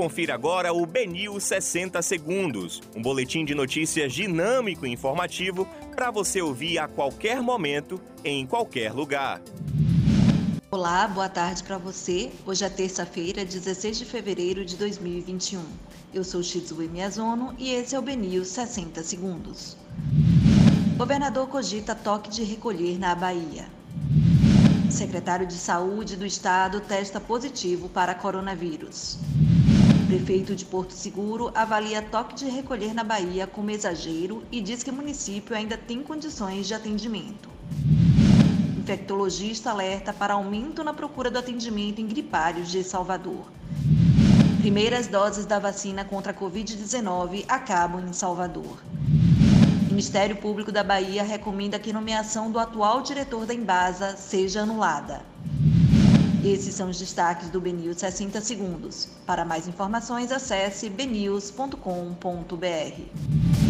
Confira agora o Benil 60 Segundos, um boletim de notícias dinâmico e informativo para você ouvir a qualquer momento, em qualquer lugar. Olá, boa tarde para você. Hoje é terça-feira, 16 de fevereiro de 2021. Eu sou Shizue Miyazono e esse é o Benil 60 Segundos. Governador cogita toque de recolher na Bahia. Secretário de Saúde do Estado testa positivo para coronavírus. Prefeito de Porto Seguro avalia toque de recolher na Bahia como exagero e diz que o município ainda tem condições de atendimento. Infectologista alerta para aumento na procura do atendimento em gripários de Salvador. Primeiras doses da vacina contra a Covid-19 acabam em Salvador. Ministério Público da Bahia recomenda que nomeação do atual diretor da Embasa seja anulada. Esses são os destaques do BNews 60 Segundos. Para mais informações, acesse bnews.com.br.